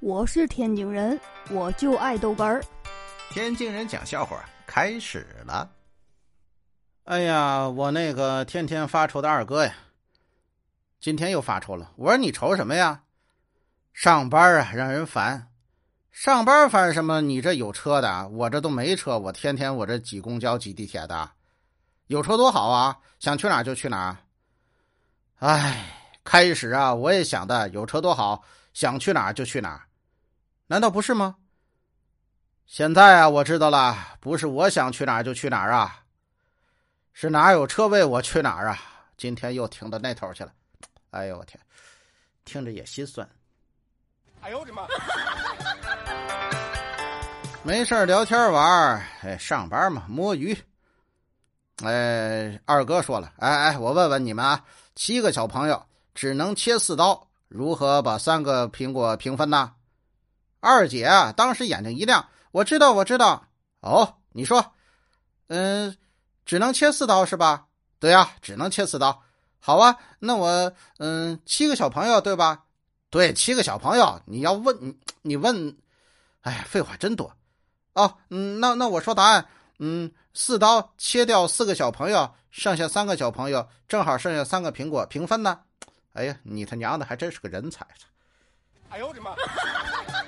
我是天津人，我就爱豆干儿。天津人讲笑话开始了。哎呀，我那个天天发愁的二哥呀，今天又发愁了。我说你愁什么呀？上班啊，让人烦。上班烦什么？你这有车的，我这都没车。我天天我这挤公交、挤地铁的，有车多好啊！想去哪就去哪。哎，开始啊，我也想的有车多好，想去哪就去哪。难道不是吗？现在啊，我知道了，不是我想去哪儿就去哪儿啊，是哪有车位我去哪儿啊。今天又停到那头去了，哎呦我天，听着也心酸。哎呦我的妈！没事聊天玩哎，上班嘛，摸鱼。哎，二哥说了，哎哎，我问问你们啊，七个小朋友只能切四刀，如何把三个苹果平分呢？二姐啊，当时眼睛一亮，我知道，我知道。哦，你说，嗯，只能切四刀是吧？对呀，只能切四刀。好啊，那我，嗯，七个小朋友对吧？对，七个小朋友。你要问，你你问，哎，废话真多。哦，嗯，那那我说答案，嗯，四刀切掉四个小朋友，剩下三个小朋友，正好剩下三个苹果，平分呢。哎呀，你他娘的还真是个人才！哎呦我的妈！